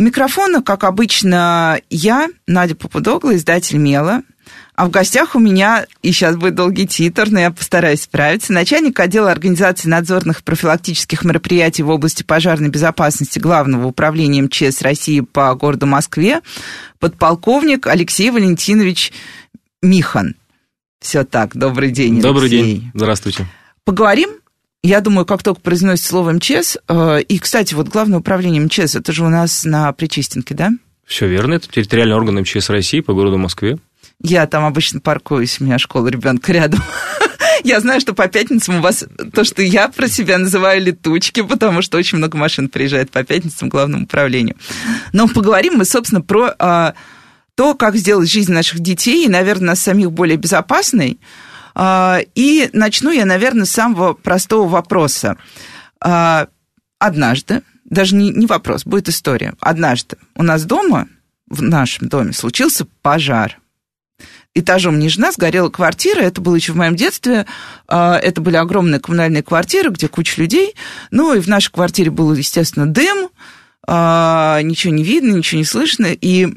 У микрофона, как обычно, я, Надя Попудогла, издатель «Мела». А в гостях у меня, и сейчас будет долгий титр, но я постараюсь справиться, начальник отдела организации надзорных профилактических мероприятий в области пожарной безопасности Главного управления МЧС России по городу Москве, подполковник Алексей Валентинович Михан. Все так, добрый день, Добрый Алексей. день, здравствуйте. Поговорим я думаю, как только произносит слово МЧС, э, и, кстати, вот главное управление МЧС, это же у нас на Причистенке, да? Все верно, это территориальный орган МЧС России по городу Москве. Я там обычно паркуюсь, у меня школа ребенка рядом. Я знаю, что по пятницам у вас то, что я про себя называю летучки, потому что очень много машин приезжает по пятницам к главному управлению. Но поговорим мы, собственно, про а, то, как сделать жизнь наших детей и, наверное, нас самих более безопасной. А, и начну я, наверное, с самого простого вопроса. А, однажды, даже не, вопрос, будет история. Однажды у нас дома, в нашем доме, случился пожар. Этажом ниже нас горела квартира, это было еще в моем детстве, а, это были огромные коммунальные квартиры, где куча людей, ну и в нашей квартире был, естественно, дым, ничего не видно, ничего не слышно, и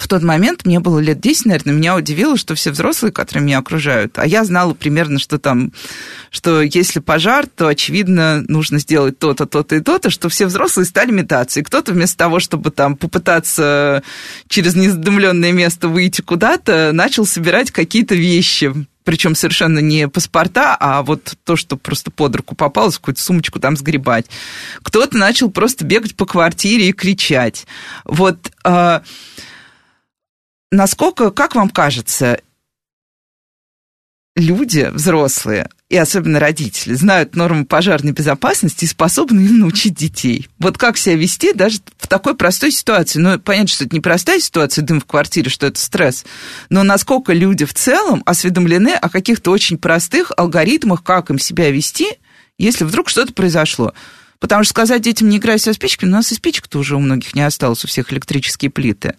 в тот момент, мне было лет 10, наверное, меня удивило, что все взрослые, которые меня окружают, а я знала примерно, что там, что если пожар, то, очевидно, нужно сделать то-то, то-то и то-то, что все взрослые стали метаться. И кто-то вместо того, чтобы там попытаться через незадымленное место выйти куда-то, начал собирать какие-то вещи, причем совершенно не паспорта, а вот то, что просто под руку попалось, какую-то сумочку там сгребать. Кто-то начал просто бегать по квартире и кричать. Вот а, насколько, как вам кажется, люди взрослые, и особенно родители, знают нормы пожарной безопасности и способны им научить детей. Вот как себя вести даже в такой простой ситуации. Ну, понятно, что это не простая ситуация, дым в квартире, что это стресс, но насколько люди в целом осведомлены о каких-то очень простых алгоритмах, как им себя вести, если вдруг что-то произошло. Потому что сказать детям не играй со спичками, у нас и спичек-то уже у многих не осталось, у всех электрические плиты.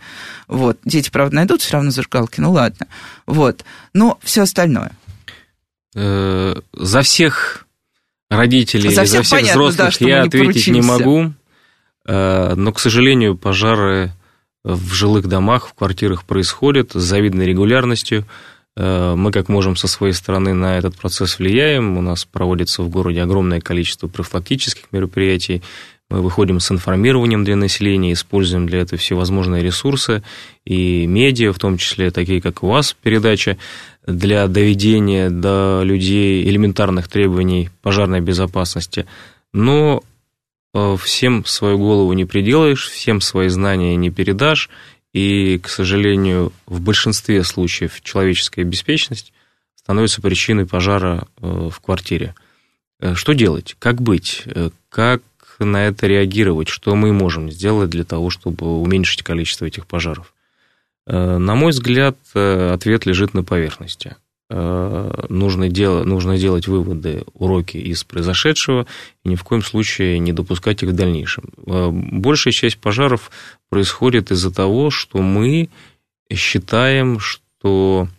Вот. Дети, правда, найдут все равно зажигалки, ну ладно. Вот. Но все остальное. Э, за всех родителей, за, за всех понятно, взрослых да, я не ответить поручимся. не могу. Э, но, к сожалению, пожары в жилых домах, в квартирах происходят с завидной регулярностью. Э, мы как можем со своей стороны на этот процесс влияем. У нас проводится в городе огромное количество профилактических мероприятий. Мы выходим с информированием для населения, используем для этого всевозможные ресурсы и медиа, в том числе такие, как у вас передача, для доведения до людей элементарных требований пожарной безопасности. Но э, всем свою голову не приделаешь, всем свои знания не передашь, и, к сожалению, в большинстве случаев человеческая беспечность становится причиной пожара э, в квартире. Э, что делать? Как быть? Э, как на это реагировать? Что мы можем сделать для того, чтобы уменьшить количество этих пожаров? На мой взгляд, ответ лежит на поверхности. Нужно, дел, нужно делать выводы, уроки из произошедшего и ни в коем случае не допускать их в дальнейшем. Большая часть пожаров происходит из-за того, что мы считаем, что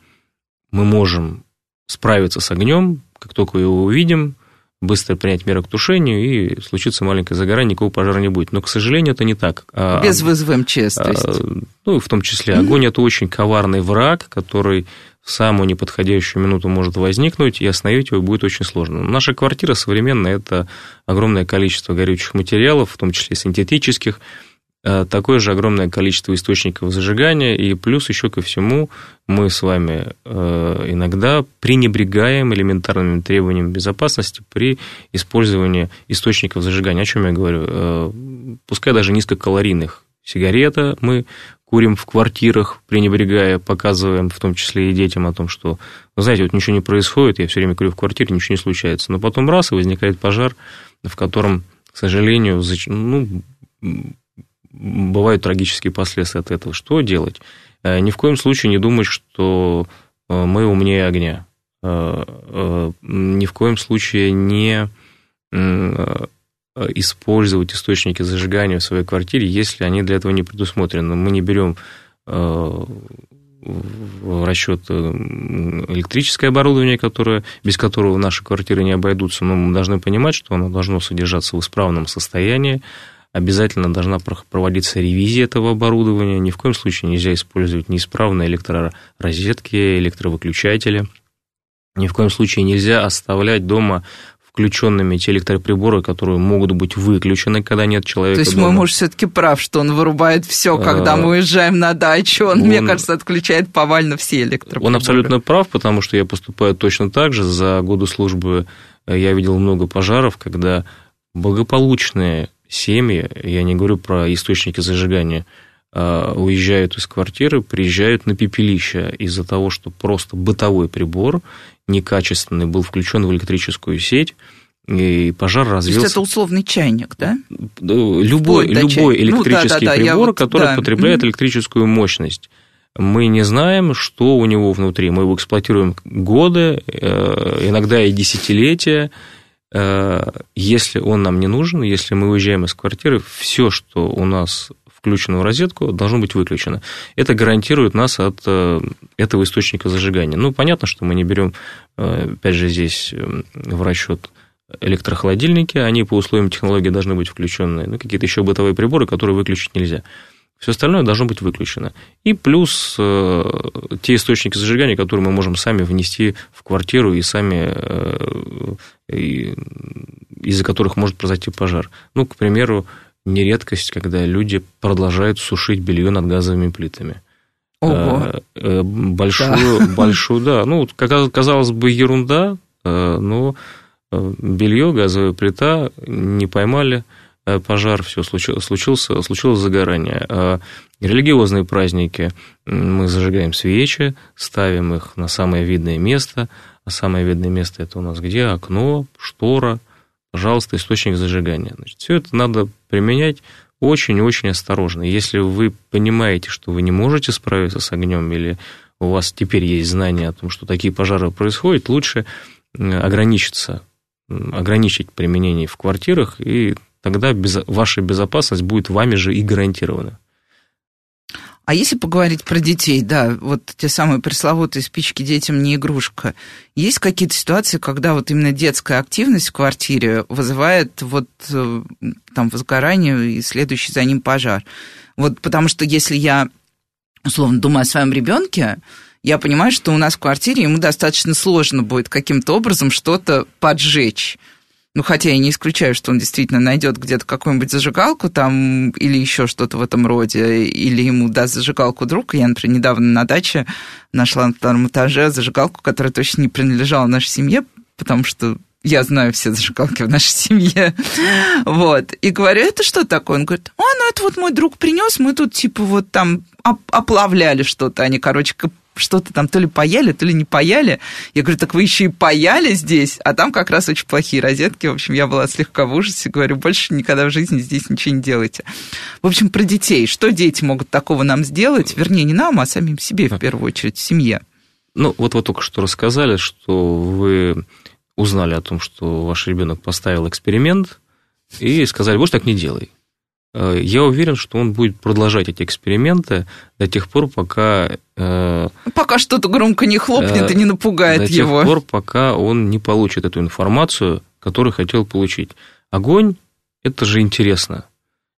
мы можем справиться с огнем, как только его увидим, быстро принять меры к тушению, и случится маленькое загорание, никакого пожара не будет. Но, к сожалению, это не так. А, Без вызова МЧС, то есть? А, ну, в том числе. Огонь – это очень коварный враг, который в самую неподходящую минуту может возникнуть, и остановить его будет очень сложно. Наша квартира современная – это огромное количество горючих материалов, в том числе синтетических, такое же огромное количество источников зажигания, и плюс еще ко всему мы с вами э, иногда пренебрегаем элементарными требованиями безопасности при использовании источников зажигания. О чем я говорю? Э, пускай даже низкокалорийных сигарета мы курим в квартирах, пренебрегая, показываем в том числе и детям о том, что, вы знаете, вот ничего не происходит, я все время курю в квартире, ничего не случается. Но потом раз, и возникает пожар, в котором, к сожалению, ну, бывают трагические последствия от этого. Что делать? Ни в коем случае не думать, что мы умнее огня. Ни в коем случае не использовать источники зажигания в своей квартире, если они для этого не предусмотрены. Мы не берем в расчет э, электрическое оборудование, которое, без которого наши квартиры не обойдутся, но мы должны понимать, что оно должно содержаться в исправном состоянии, обязательно должна проводиться ревизия этого оборудования, ни в коем случае нельзя использовать неисправные электророзетки, электровыключатели, ни в коем случае нельзя оставлять дома включенными те электроприборы, которые могут быть выключены, когда нет человека. То есть дома. мой муж все-таки прав, что он вырубает все, когда мы уезжаем на дачу. Он, он, мне кажется, отключает повально все электроприборы. Он абсолютно прав, потому что я поступаю точно так же. За годы службы э, я видел много пожаров, когда благополучные семьи, я не говорю про источники зажигания, а, уезжают из квартиры, приезжают на пепелище из-за того, что просто бытовой прибор некачественный был включен в электрическую сеть, и пожар развился. То есть это условный чайник, да? Любой, любой электрический ну, да, да, прибор, вот, который да. потребляет электрическую мощность. Мы не знаем, что у него внутри. Мы его эксплуатируем годы, э, иногда и десятилетия. Э, если он нам не нужен, если мы уезжаем из квартиры, все, что у нас включено в розетку, должно быть выключено. Это гарантирует нас от э, этого источника зажигания. Ну, понятно, что мы не берем, э, опять же, здесь в расчет электрохолодильники, они по условиям технологии должны быть включены, ну, какие-то еще бытовые приборы, которые выключить нельзя. Все остальное должно быть выключено. И плюс э, те источники зажигания, которые мы можем сами внести в квартиру и сами, э, из-за которых может произойти пожар. Ну, к примеру, не редкость, когда люди продолжают сушить белье над газовыми плитами. Ого. Э, большую, да. большую, да. Ну, казалось бы, ерунда, но белье, газовая плита не поймали пожар, все случилось, случилось, загорание. Религиозные праздники мы зажигаем свечи, ставим их на самое видное место, а самое видное место это у нас где? Окно, штора – пожалуйста, источник зажигания. Значит, все это надо применять очень-очень осторожно. Если вы понимаете, что вы не можете справиться с огнем, или у вас теперь есть знание о том, что такие пожары происходят, лучше ограничиться, ограничить применение в квартирах, и тогда без, ваша безопасность будет вами же и гарантирована. А если поговорить про детей, да, вот те самые пресловутые спички детям не игрушка, есть какие-то ситуации, когда вот именно детская активность в квартире вызывает вот э, там возгорание и следующий за ним пожар? Вот потому что если я, условно, думаю о своем ребенке, я понимаю, что у нас в квартире ему достаточно сложно будет каким-то образом что-то поджечь. Ну, хотя я не исключаю, что он действительно найдет где-то какую-нибудь зажигалку там или еще что-то в этом роде, или ему даст зажигалку друг. Я, например, недавно на даче нашла на втором этаже зажигалку, которая точно не принадлежала нашей семье, потому что я знаю все зажигалки в нашей семье. Вот. И говорю, это что такое? Он говорит, а, ну это вот мой друг принес, мы тут типа вот там оплавляли что-то. Они, короче, что-то там то ли паяли, то ли не паяли. Я говорю, так вы еще и паяли здесь, а там как раз очень плохие розетки. В общем, я была слегка в ужасе, говорю, больше никогда в жизни здесь ничего не делайте. В общем, про детей. Что дети могут такого нам сделать? Вернее, не нам, а самим себе, в первую очередь, в семье. Ну, вот вы только что рассказали, что вы узнали о том, что ваш ребенок поставил эксперимент, и сказали, больше так не делай. Э, я уверен, что он будет продолжать эти эксперименты до тех пор, пока... Э, пока что-то громко не хлопнет и не напугает до его. До тех пор, пока он не получит эту информацию, которую хотел получить. Огонь – это же интересно.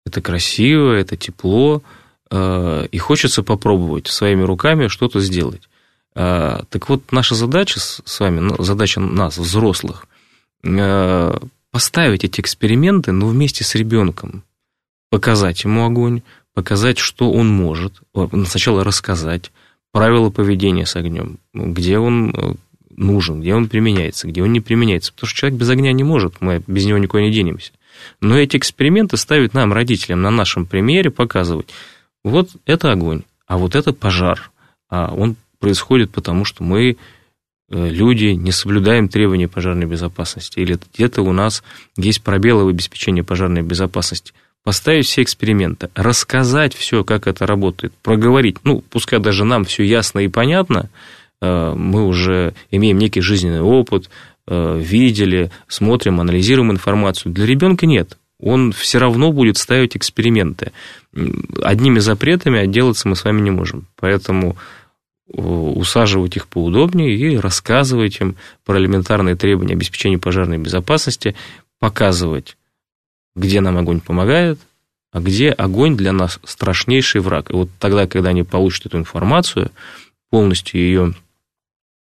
Это красиво, это тепло, э, и хочется попробовать своими руками что-то сделать. Так вот, наша задача с вами, ну, задача нас, взрослых, поставить эти эксперименты, но вместе с ребенком показать ему огонь, показать, что он может, сначала рассказать правила поведения с огнем, где он э, нужен, где он применяется, где он не применяется. Потому что человек без огня не может, мы без него никуда не денемся. Но эти эксперименты ставят нам, родителям, на нашем примере показывать, вот это огонь, а вот это пожар. А он происходит потому, что мы, э, люди, не соблюдаем требования пожарной безопасности. Или где-то у нас есть пробелы в обеспечении пожарной безопасности поставить все эксперименты, рассказать все, как это работает, проговорить. Ну, пускай даже нам все ясно и понятно, э, мы уже имеем некий жизненный опыт, э, видели, смотрим, анализируем информацию. Для ребенка нет. Он все равно будет ставить эксперименты. Одними запретами отделаться мы с вами не можем. Поэтому э, усаживать их поудобнее и рассказывать им про элементарные требования обеспечения пожарной безопасности, показывать где нам огонь помогает, а где огонь для нас страшнейший враг. И вот тогда, когда они получат эту информацию, полностью ее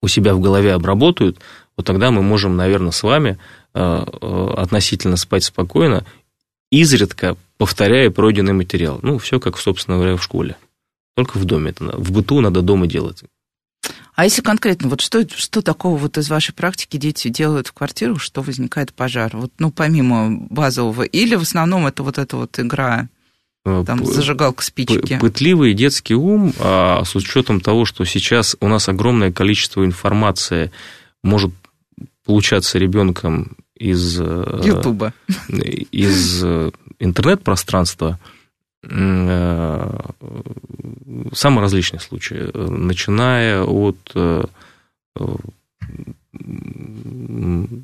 у себя в голове обработают, вот тогда мы можем, наверное, с вами э, э, относительно спать спокойно, изредка повторяя пройденный материал. Ну, все как, собственно говоря, в школе. Только в доме. Это в быту надо дома делать. А если конкретно, вот что, что такого вот из вашей практики дети делают в квартирах, что возникает пожар? Вот, ну, помимо базового. Или в основном это вот эта вот игра, э, там, зажигалка спички? Пытливый детский ум, а с учетом того, что сейчас у нас огромное количество информации может получаться ребенком из... Э, Ютуба. Из э, интернет-пространства, самые различные случаи, начиная от э,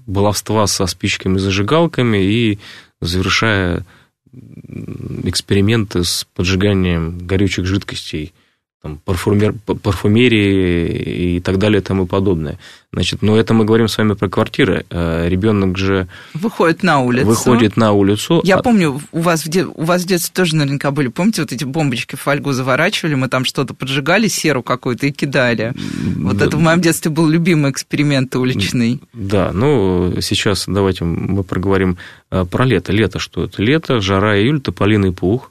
баловства со спичками и зажигалками и завершая эксперименты с поджиганием горючих жидкостей – там, парфумер, парфумерии и так далее и тому подобное. Значит, но это мы говорим с вами про квартиры. Э, Ребенок же... Выходит на улицу. Выходит на улицу. Я а... помню, у вас, в де... у вас в детстве тоже наверняка были, помните, вот эти бомбочки в фольгу заворачивали, мы там что-то поджигали, серу какую-то и кидали. Вот да. это в моем детстве был любимый эксперимент уличный. Да, ну, сейчас давайте мы проговорим э, про лето. Лето что это? Лето, жара, июль, тополиный пух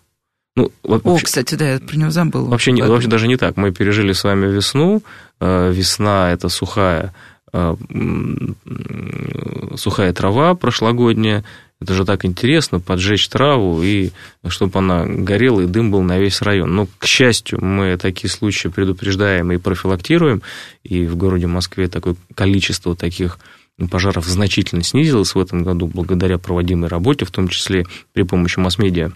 ну, вообще, О, кстати, да, я про него забыл. Вообще, не, вообще даже не так. Мы пережили с вами весну. Э, весна – это сухая, э, сухая трава прошлогодняя. Это же так интересно, поджечь траву, и чтобы она горела, и дым был на весь район. Но, к счастью, мы такие случаи предупреждаем и профилактируем, и в городе Москве такое количество таких пожаров значительно снизилось в этом году благодаря проводимой работе, в том числе при помощи масс-медиа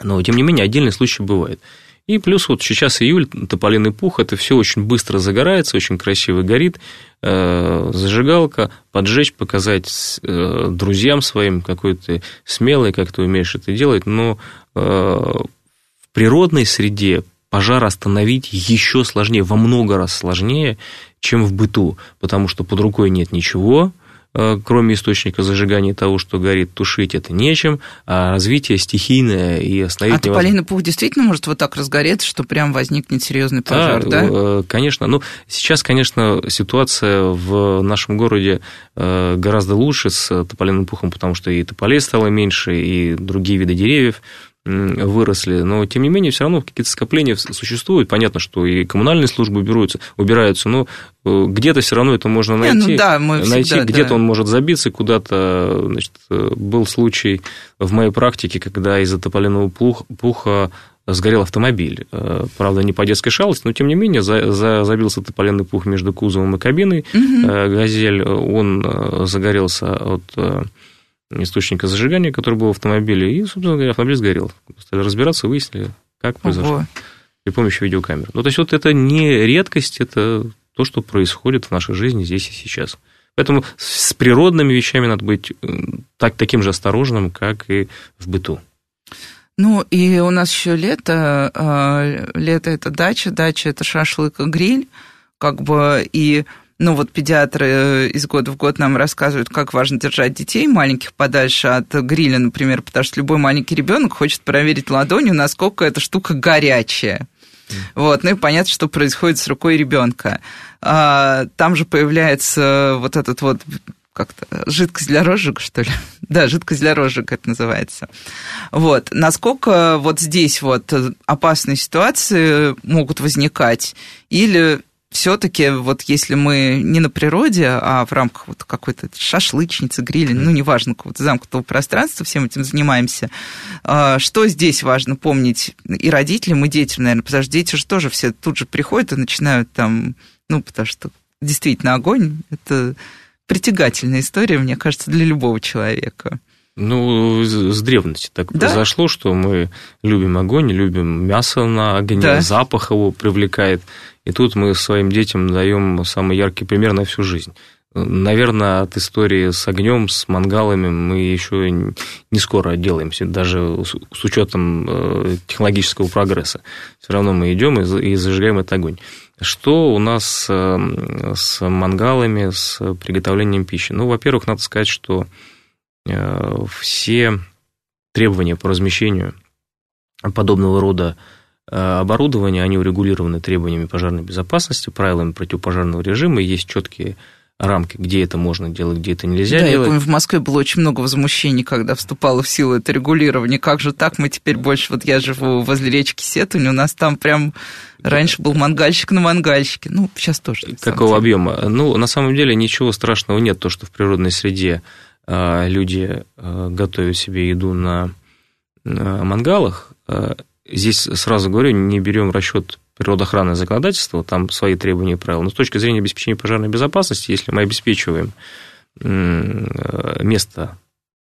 но, тем не менее, отдельные случаи бывают. И плюс вот сейчас июль, тополиный пух, это все очень быстро загорается, очень красиво горит, э, зажигалка, поджечь, показать э, друзьям своим, какой ты смелый, как ты умеешь это делать, но э, в природной среде пожар остановить еще сложнее, во много раз сложнее, чем в быту, потому что под рукой нет ничего, кроме источника зажигания того, что горит, тушить это нечем, а развитие стихийное и остановить А тополиный пух действительно может вот так разгореться, что прям возникнет серьезный пожар, да? да? Э, конечно. Ну, сейчас, конечно, ситуация в нашем городе э, гораздо лучше с тополиным пухом, потому что и тополей стало меньше, и другие виды деревьев выросли, но тем не менее все равно какие-то скопления существуют. Понятно, что и коммунальные службы убираются, убираются, но э, где-то все равно это можно найти. Не, ну да, мы найти всегда, где-то да. он может забиться куда-то. Значит, э, был случай в моей практике, когда из-за тополиного пуха сгорел автомобиль. Э, правда, не по детской шалости, но тем не менее за, за, забился тополиный пух между кузовом и кабиной. Угу. Газель, он загорелся от источника зажигания, который был в автомобиле, и, собственно говоря, автомобиль сгорел. Стали разбираться, выяснили, как произошло. Ого. При помощи видеокамер. Ну, то есть, вот это не редкость, это то, что происходит в нашей жизни здесь и сейчас. Поэтому с природными вещами надо быть так, таким же осторожным, как и в быту. Ну, и у нас еще лето. А, лето – это дача, дача – это шашлык и гриль. Как бы, и ну вот педиатры э, из года в год нам рассказывают, как важно держать детей маленьких подальше от гриля, например, потому что любой маленький ребенок хочет проверить ладонью, насколько эта штука горячая. Вот, ну и понятно, что происходит с рукой ребенка. А, там же появляется вот этот вот как-то жидкость для розжига, что ли? да, жидкость для розжига это называется. Вот. Насколько вот здесь вот опасные ситуации могут возникать? Или все-таки вот если мы не на природе, а в рамках вот какой-то шашлычницы, гриля, ну, неважно, какого-то замкнутого пространства, всем этим занимаемся, а, что здесь важно помнить и родителям, и детям, наверное, потому что дети же тоже все тут же приходят и начинают там, ну, потому что действительно огонь – это притягательная история, мне кажется, для любого человека. Ну, с древности так да? произошло, что мы любим огонь, любим мясо на огне, да. запах его привлекает. И тут мы своим детям даем самый яркий пример на всю жизнь. Наверное, от истории с огнем, с мангалами мы еще не скоро отделаемся, даже с учетом э, технологического прогресса. Все равно мы идем и зажигаем этот огонь. Что у нас э, с мангалами, с приготовлением пищи? Ну, во-первых, надо сказать, что все требования по размещению подобного рода оборудования, они урегулированы требованиями пожарной безопасности, правилами противопожарного режима, есть четкие рамки, где это можно делать, где это нельзя да, делать. я помню, в Москве было очень много возмущений, когда вступало в силу это регулирование. Как же так? Мы теперь больше... Вот я живу возле речки Сетунь, у нас там прям раньше был мангальщик на мангальщике. Ну, сейчас тоже. Какого объема? Ну, на самом деле ничего страшного нет, то, что в природной среде люди а, готовят себе еду на мангалах. А, здесь сразу говорю, не берем в расчет природоохранное законодательство, там свои требования и правила. Но с точки зрения обеспечения пожарной безопасности, если мы обеспечиваем место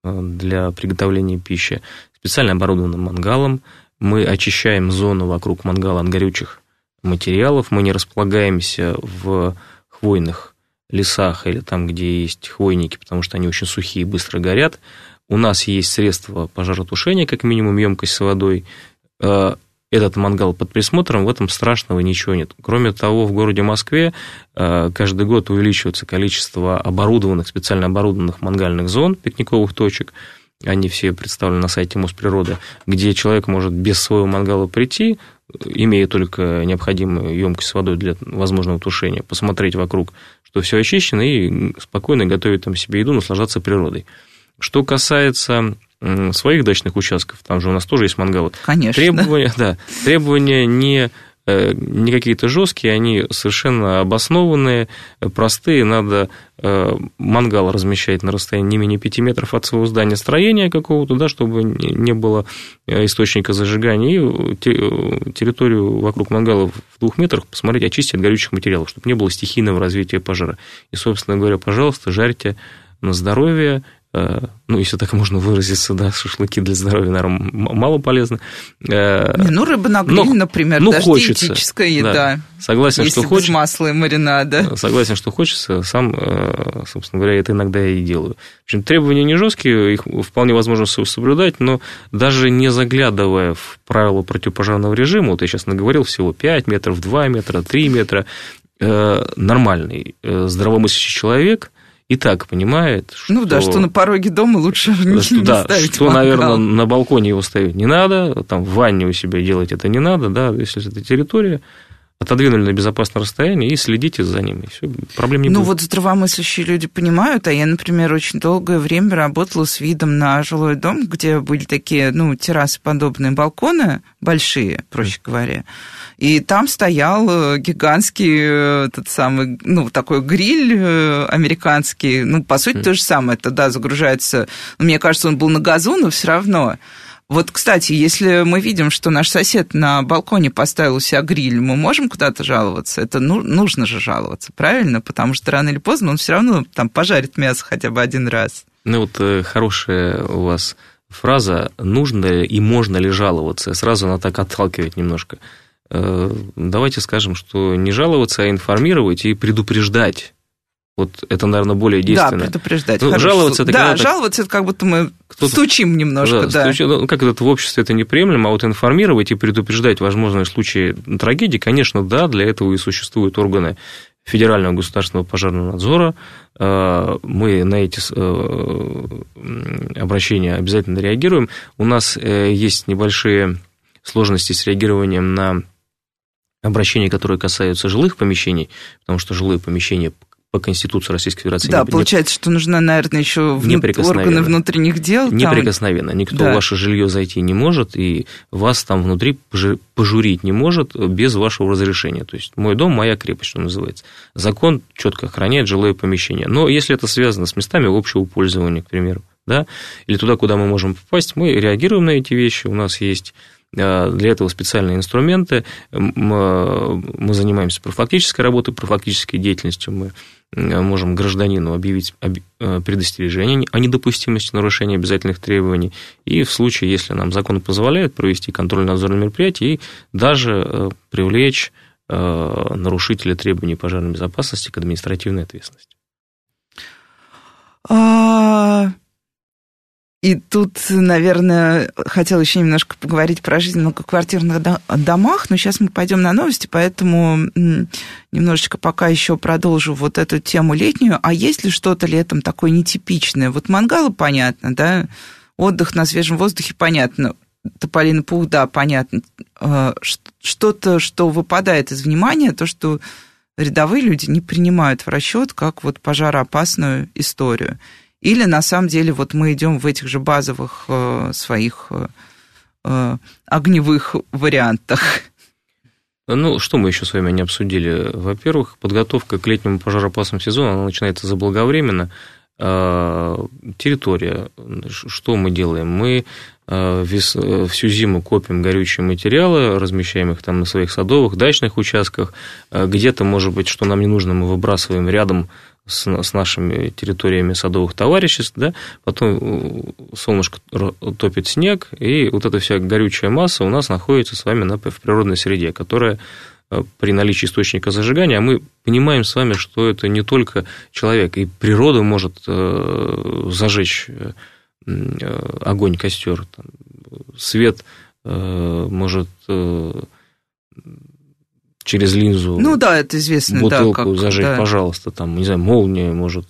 э, для приготовления пищи специально оборудованным мангалом, мы очищаем зону вокруг мангала от горючих материалов, мы не располагаемся в хвойных лесах или там, где есть хвойники, потому что они очень сухие и быстро горят. У нас есть средства пожаротушения, как минимум емкость с водой, э, этот мангал под присмотром, в этом страшного ничего нет. Кроме того, в городе Москве э, каждый год увеличивается количество оборудованных, специально оборудованных мангальных зон, пикниковых точек, они все представлены на сайте Мосприроды, где человек может без своего мангала прийти, имея только необходимую емкость с водой для возможного тушения, посмотреть вокруг, что все очищено, и спокойно готовить там себе еду, наслаждаться природой. Что касается своих дачных участков, там же у нас тоже есть мангалы. Конечно. Требования, да, требования не не какие-то жесткие, они совершенно обоснованные, простые. Надо э, мангал размещать на расстоянии не менее 5 метров от своего здания строения какого-то, да, чтобы не было э, источника зажигания, и территорию вокруг мангала в двух метрах посмотреть, очистить от горючих материалов, чтобы не было стихийного развития пожара. И, собственно говоря, пожалуйста, жарьте на здоровье, Э, ну, если так можно выразиться, да, шашлыки для здоровья, наверное, мало полезно. Э, Не, ну, рыба на гриле, но, например, ну, даже хочется, диетическая еда. Да. Согласен, если что хочется. масла и маринада. Э, согласен, что хочется. Сам, собственно говоря, это иногда и делаю. В общем, требования не жесткие, их вполне возможно соблюдать, но даже не заглядывая в правила противопожарного режима, вот я сейчас наговорил всего 5 метров, 2 метра, 3 метра, нормальный, здравомыслящий человек – и так понимает, что... Ну да, что на пороге дома лучше что, не да, ставить Что, мангал. наверное, на балконе его ставить не надо, там в ванне у себя делать это не надо, да, если это территория, отодвинули на безопасное расстояние и следите за ними. Все, проблем не ну, будет. Ну, вот здравомыслящие люди понимают, а я, например, очень долгое время работала с видом на жилой дом, где были такие, ну, террасы подобные, балконы большие, проще говоря. И там стоял э, гигантский э, этот самый, ну, такой гриль э, американский. Ну, по сути, то же самое. Это, да, загружается... Мне кажется, он был на газу, но все равно. Вот, кстати, если мы видим, что наш сосед на балконе поставил у себя гриль, мы можем куда-то жаловаться? Это ну, нужно же жаловаться, правильно? Потому что рано или поздно он все равно там пожарит мясо хотя бы один раз. Ну вот хорошая у вас фраза «нужно и можно ли жаловаться?» Сразу она так отталкивает немножко. Э, давайте скажем, что не жаловаться, а информировать и предупреждать. Вот это, наверное, более действенно. Да, предупреждать. Ну, жаловаться это Да, жаловаться это как будто мы стучим немножко, да. да. Стучим, ну, как это в обществе это неприемлемо, а вот информировать и предупреждать возможные случаи трагедии, конечно, да, для этого и существуют органы Федерального государственного пожарного надзора. Э, мы на эти э, обращения обязательно реагируем. У нас есть небольшие сложности с реагированием на обращения, которые касаются жилых помещений, потому что жилые помещения по Конституции Российской Федерации. Да, не, получается, что нужно, наверное, еще вну... органы внутренних дел. Неприкосновенно. Там... Никто да. в ваше жилье зайти не может, и вас там внутри пожурить не может без вашего разрешения. То есть мой дом, моя крепость, что называется. Закон четко охраняет жилое помещение. Но если это связано с местами общего пользования, к примеру, да, или туда, куда мы можем попасть, мы реагируем на эти вещи. У нас есть Для этого специальные инструменты. Мы занимаемся профилактической работой, профилактической деятельностью. Мы можем гражданину объявить предостережение о недопустимости нарушения обязательных требований. И в случае, если нам закон позволяет провести контрольно-надзорное мероприятие и даже привлечь нарушителя требований пожарной безопасности к административной ответственности. А... И тут, наверное, хотела еще немножко поговорить про жизнь в многоквартирных домах, но сейчас мы пойдем на новости, поэтому немножечко пока еще продолжу вот эту тему летнюю. А есть ли что-то летом такое нетипичное? Вот мангалы понятно, да, отдых на свежем воздухе понятно, тополиный пух, да, понятно. А, что-то, что выпадает из внимания, то, что рядовые люди не принимают в расчет как вот пожароопасную историю. Или на самом деле вот мы идем в этих же базовых э, своих э, э, огневых вариантах. Ну, что мы еще с вами не обсудили? Во-первых, подготовка к летнему пожароопасному сезону, она начинается заблаговременно. Территория. Что мы делаем? Мы всю зиму копим горючие материалы, размещаем их там на своих садовых, дачных участках. Где-то, может быть, что нам не нужно, мы выбрасываем рядом с, с нашими территориями садовых товариществ, да, потом солнышко топит снег, и вот эта вся горючая масса у нас находится с вами на, в природной среде, которая при наличии источника зажигания, а мы понимаем с вами, что это не только человек, и природа может зажечь Э, огонь, костер, свет э, может э, через линзу ну, да, это известно, бутылку да, как, зажечь, да. пожалуйста, там, не знаю, молния может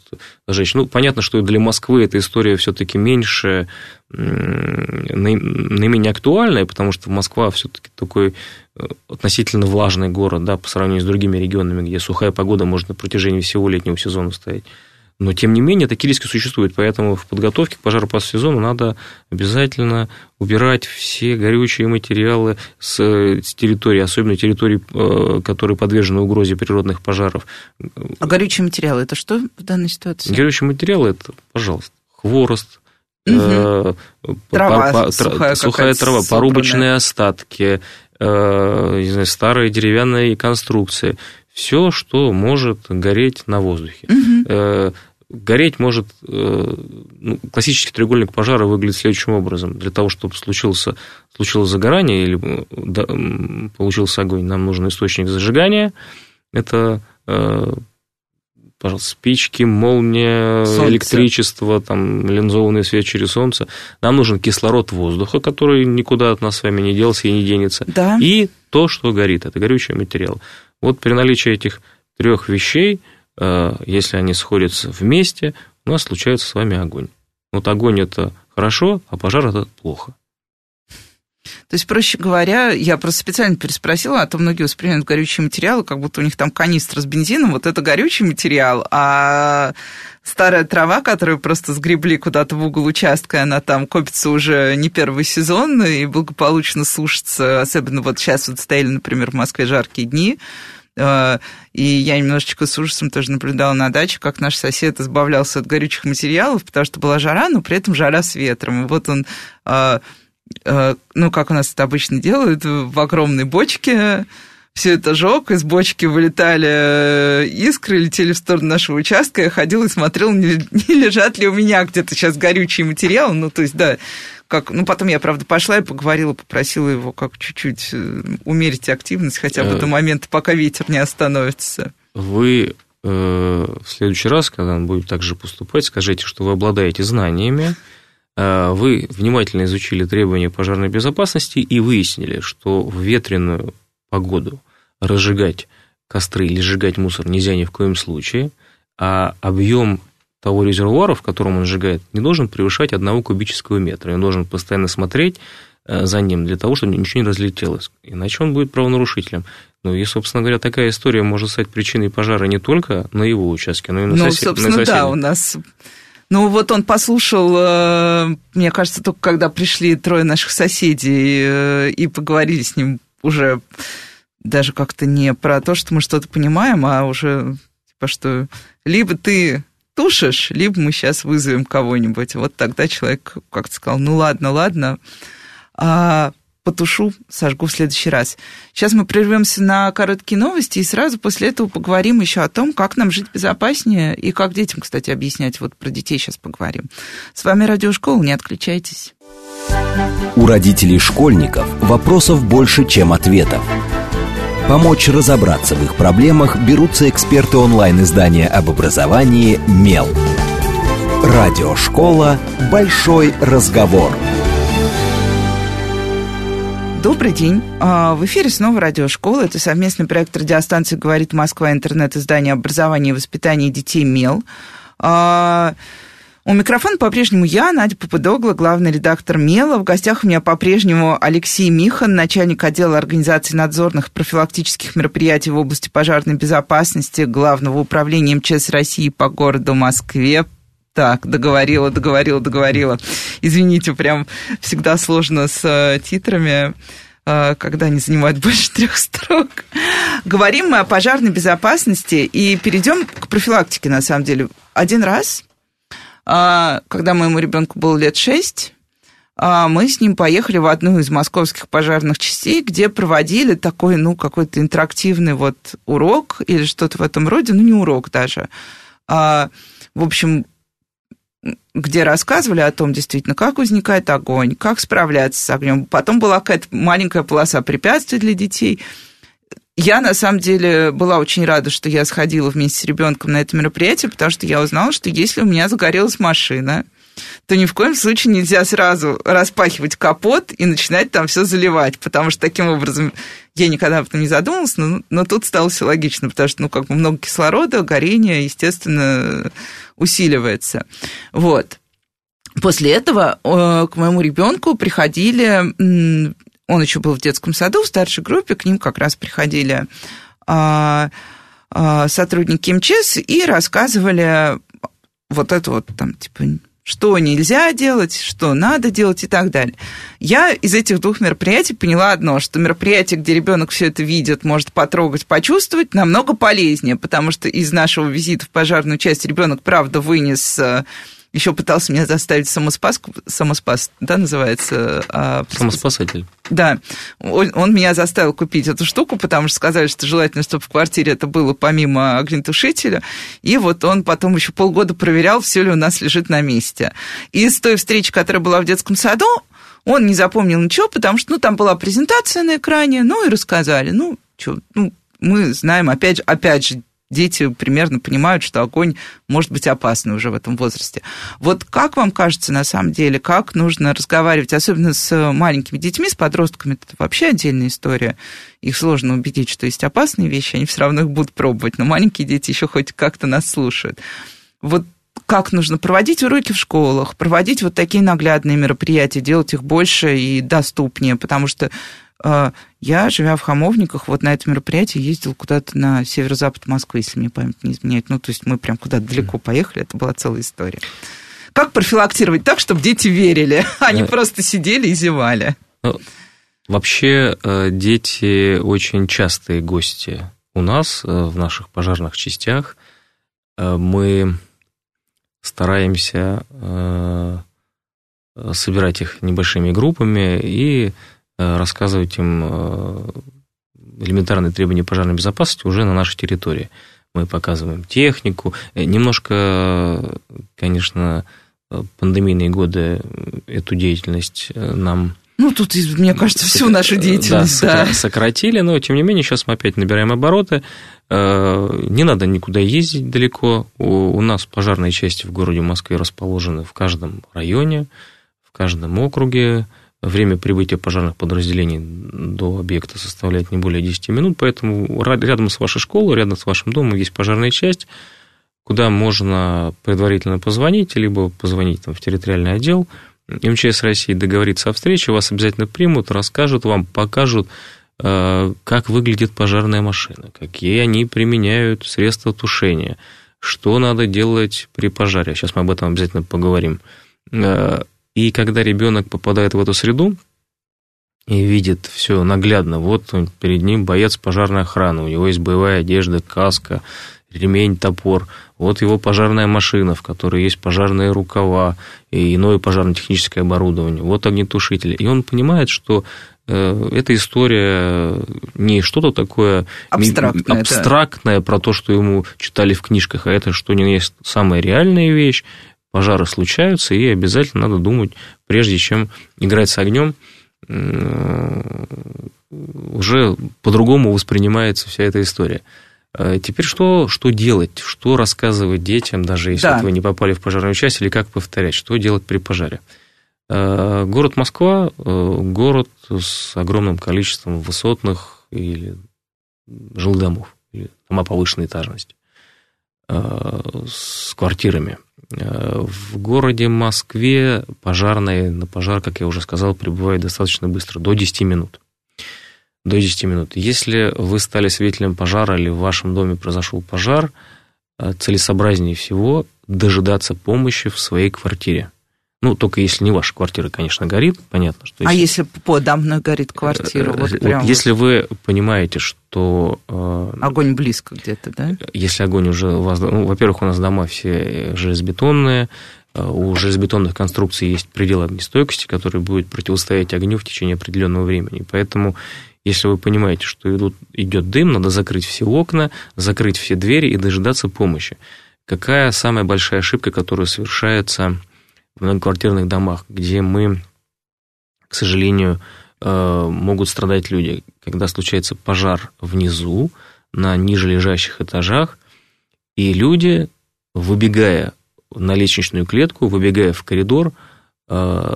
зажечь. Ну, понятно, что для Москвы эта история все-таки меньше, наименее актуальная, потому что Москва все-таки такой относительно влажный город, да, по сравнению с другими регионами, где сухая погода может на протяжении всего летнего сезона стоять. Но, тем не менее, такие риски существуют, поэтому в подготовке к пожаропасному сезону надо обязательно убирать все горючие материалы с, с территории, особенно территории, э, которые подвержены угрозе природных пожаров. А горючие материалы – это что в данной ситуации? Горючие материалы – это, пожалуйста, хворост, Угу. Трава, по, сухая, сухая трава, собранная. порубочные остатки, э, не знаю, старые деревянные конструкции. Все, что может гореть на воздухе. Угу гореть может... Э, ну, классический треугольник пожара выглядит следующим образом. Для того, чтобы случился, случилось загорание или да, получился огонь, нам нужен источник зажигания. Это э, пожалуйста, спички, молния, солнце. электричество, там, линзованный свет через солнце. Нам нужен кислород воздуха, который никуда от нас с вами не делся и не денется. Да. И то, что горит, это горючий материал. Вот при наличии этих трех вещей Э, если они сходятся вместе, у нас случается с вами огонь. Вот огонь это хорошо, а пожар это плохо. То есть, проще говоря, я просто специально переспросила, а то многие воспринимают горючие материалы, как будто у них там канистра с бензином, вот это горючий материал, а старая трава, которую просто сгребли куда-то в угол участка, она там копится уже не первый сезон и благополучно сушится, особенно вот сейчас вот стояли, например, в Москве жаркие дни, Э, и я немножечко с ужасом тоже наблюдала на даче, как наш сосед избавлялся от горючих материалов, потому что была жара, но при этом жара с ветром. И вот он э, э, ну, как у нас это обычно делают, в огромной бочке все это жег, из бочки вылетали искры, летели в сторону нашего участка, я ходила и смотрела, не лежат ли у меня где-то сейчас горючие материалы, ну, то есть, да, как, ну, потом я, правда, пошла и поговорила, попросила его как чуть-чуть э, умерить активность хотя бы до э. момента, пока ветер не остановится. Вы э, в следующий раз, когда он будет так же поступать, скажите, что вы обладаете знаниями, вы внимательно изучили требования пожарной безопасности и выяснили, что в ветреную погоду разжигать костры или сжигать мусор нельзя ни в коем случае, а объем того резервуара, в котором он сжигает, не должен превышать одного кубического метра. Он должен постоянно смотреть э, за ним для того, чтобы ничего не разлетелось. Иначе он будет правонарушителем. Ну и, собственно говоря, такая история может стать причиной пожара не только на его участке, но и на, ну, сосед... собственно, на да, у нас... Ну, вот он послушал, э, мне кажется, только когда пришли трое наших соседей э, и поговорили с ним уже даже как-то не про то, что мы что-то понимаем, а уже типа, что либо ты тушишь, либо мы сейчас вызовем кого-нибудь. Вот тогда человек как-то сказал, ну ладно, ладно. А потушу, сожгу в следующий раз. Сейчас мы прервемся на короткие новости и сразу после этого поговорим еще о том, как нам жить безопаснее и как детям, кстати, объяснять. Вот про детей сейчас поговорим. С вами Радиошкола, не отключайтесь. У родителей школьников вопросов больше, чем ответов. Помочь разобраться в их проблемах берутся эксперты онлайн-издания об образовании «Мел». Радиошкола «Большой разговор». Добрый день. А, в эфире снова радиошкола. Это совместный проект радиостанции «Говорит Москва. Интернет. Издание образования и воспитания детей МЕЛ». У микрофона по-прежнему я, Надя Попудогла, главный редактор МЕЛа. В гостях у меня по-прежнему Алексей Михан, начальник отдела организации надзорных профилактических мероприятий в области пожарной безопасности Главного управления МЧС России по городу Москве. Так, договорила, договорила, договорила. Извините, прям всегда сложно с э, титрами э, когда они занимают больше трех строк. Говорим мы о пожарной безопасности и перейдем к профилактике, на самом деле. Один раз, когда моему ребенку было лет шесть, мы с ним поехали в одну из московских пожарных частей, где проводили такой, ну, какой-то интерактивный вот урок или что-то в этом роде, ну, не урок даже. В общем, где рассказывали о том, действительно, как возникает огонь, как справляться с огнем. Потом была какая-то маленькая полоса препятствий для детей. Я, на самом деле, была очень рада, что я сходила вместе с ребенком на это мероприятие, потому что я узнала, что если у меня загорелась машина, то ни в коем случае нельзя сразу распахивать капот и начинать там все заливать, потому что таким образом я никогда об этом не задумывалась, но, но тут стало все логично, потому что, ну, как бы много кислорода, горение, естественно, усиливается. Вот. После этого э, к моему ребенку приходили, он еще был в детском саду, в старшей группе, к ним как раз приходили а, а, сотрудники МЧС и рассказывали вот это вот там, типа, что нельзя делать, что надо делать и так далее. Я из этих двух мероприятий поняла одно, что мероприятие, где ребенок все это видит, может потрогать, почувствовать, намного полезнее, потому что из нашего визита в пожарную часть ребенок, правда, вынес э, еще пытался меня заставить самоспас, самоспас, да, называется? А, Самоспасатель. Да, он, он меня заставил купить эту штуку, потому что сказали, что желательно, чтобы в квартире это было помимо огнетушителя. И вот он потом еще полгода проверял, все ли у нас лежит на месте. И с той встречи, которая была в детском саду, он не запомнил ничего, потому что, ну, там была презентация на экране, ну, и рассказали. Ну, что, ну, мы знаем, опять же, опять же, дети примерно понимают, что огонь может быть опасный уже в этом возрасте. Вот как вам кажется на самом деле, как нужно разговаривать, особенно с маленькими детьми, с подростками, это вообще отдельная история. Их сложно убедить, что есть опасные вещи, они все равно их будут пробовать, но маленькие дети еще хоть как-то нас слушают. Вот как нужно проводить уроки в школах, проводить вот такие наглядные мероприятия, делать их больше и доступнее, потому что я, живя в Хамовниках, вот на это мероприятие ездил куда-то на северо-запад Москвы, если мне память не изменяет. Ну, то есть мы прям куда-то далеко поехали, это была целая история. Как профилактировать так, чтобы дети верили, а не э. просто сидели и зевали? Ну, вообще, э, дети очень частые гости у нас э, в наших пожарных частях. Мы стараемся собирать их небольшими группами и Э, рассказывать им э, элементарные требования пожарной безопасности уже на нашей территории. Мы показываем технику. Э, немножко, конечно, пандемийные годы эту деятельность нам ну, тут, мне кажется, всю нашу деятельность, да, да. сократили, но, тем не менее, сейчас мы опять набираем обороты. Не надо никуда ездить далеко. У нас пожарные части в городе Москве расположены в каждом районе, в каждом округе. Время прибытия пожарных подразделений до объекта составляет не более 10 минут, поэтому рядом с вашей школой, рядом с вашим домом есть пожарная часть, куда можно предварительно позвонить, либо позвонить там, в территориальный отдел МЧС России, договориться о встрече, вас обязательно примут, расскажут вам, покажут, э, как выглядит пожарная машина, какие они применяют средства тушения, что надо делать при пожаре. Сейчас мы об этом обязательно поговорим э, и когда ребенок попадает в эту среду и видит все наглядно, вот он, перед ним боец пожарной охраны, у него есть боевая одежда, каска, ремень, топор, вот его пожарная машина, в которой есть пожарные рукава и иное пожарно-техническое оборудование, вот огнетушитель. И он понимает, что эта история не что-то такое абстрактное, абстрактное да. про то, что ему читали в книжках, а это что не есть самая реальная вещь. Пожары случаются, и обязательно надо думать, прежде чем играть с огнем, уже по-другому воспринимается вся эта история. А теперь что, что делать? Что рассказывать детям, даже если да. вы не попали в пожарную часть, или как повторять? Что делать при пожаре? А, город Москва – город с огромным количеством высотных или жилых домов, или дома повышенной этажности, с квартирами. В городе Москве пожарные на пожар, как я уже сказал, прибывают достаточно быстро, до 10 минут до 10 минут. Если вы стали свидетелем пожара или в вашем доме произошел пожар, э, целесообразнее всего дожидаться помощи в своей квартире. Ну, только если не ваша квартира, конечно, горит, понятно, что... А если подо мной горит квартира? Вот, вот прям если вы понимаете, что... Э, огонь близко где-то, да? Если огонь уже у вас... Ну, во-первых, у нас дома все железобетонные, э, у железобетонных конструкций есть предел огнестойкости, который будет противостоять огню в течение определенного времени. Поэтому если вы понимаете, что идут, идет дым, надо закрыть все окна, закрыть все двери и дожидаться помощи. Какая самая большая ошибка, которая совершается в многоквартирных домах, где мы, к сожалению, э, могут страдать люди, когда случается пожар внизу, на ниже лежащих этажах, и люди, выбегая на лестничную клетку, выбегая в коридор, э,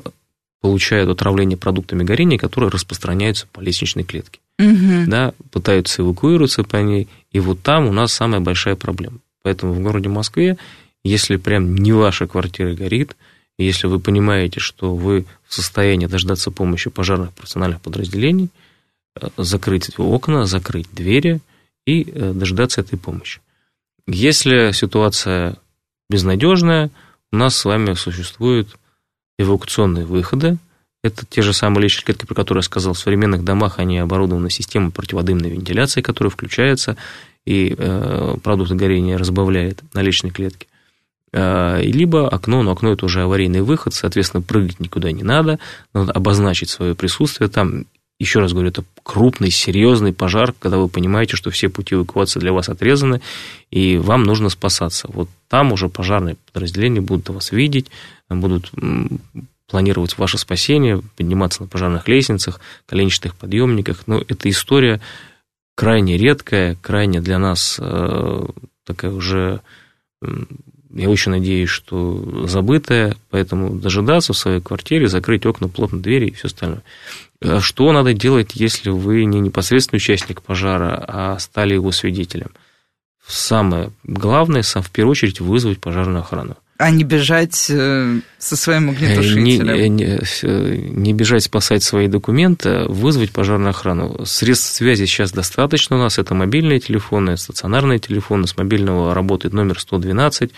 получают отравление продуктами горения, которые распространяются по лестничной клетке. Угу. Да, пытаются эвакуироваться по ней, и вот там у нас самая большая проблема. Поэтому в городе Москве, если прям не ваша квартира горит, если вы понимаете, что вы в состоянии дождаться помощи пожарных профессиональных подразделений, э, закрыть окна, закрыть двери и э, дождаться этой помощи. Если ситуация безнадежная, у нас с вами существует эвакуационные выходы. Это те же самые лестничные клетки, про которые я сказал. В современных домах они оборудованы системой противодымной вентиляции, которая включается и э, продукты горения разбавляет на личной клетке. Э, либо окно, но окно это уже аварийный выход, соответственно, прыгать никуда не надо, надо обозначить свое присутствие там. Еще раз говорю, это крупный, серьезный пожар, когда вы понимаете, что все пути эвакуации для вас отрезаны, и вам нужно спасаться. Вот там уже пожарные подразделения будут вас видеть, будут планировать ваше спасение, подниматься на пожарных лестницах, коленчатых подъемниках. Но эта история крайне редкая, крайне для нас э, такая уже, я очень надеюсь, что забытая, поэтому дожидаться в своей квартире, закрыть окна, плотно двери и все остальное. А что надо делать, если вы не непосредственный участник пожара, а стали его свидетелем? Самое главное, в первую очередь, вызвать пожарную охрану. А не бежать э, со своим огнетушителем? Не, не, не бежать спасать свои документы, вызвать пожарную охрану. Средств связи сейчас достаточно у нас. Это мобильные телефоны, стационарные телефоны. С мобильного работает номер 112,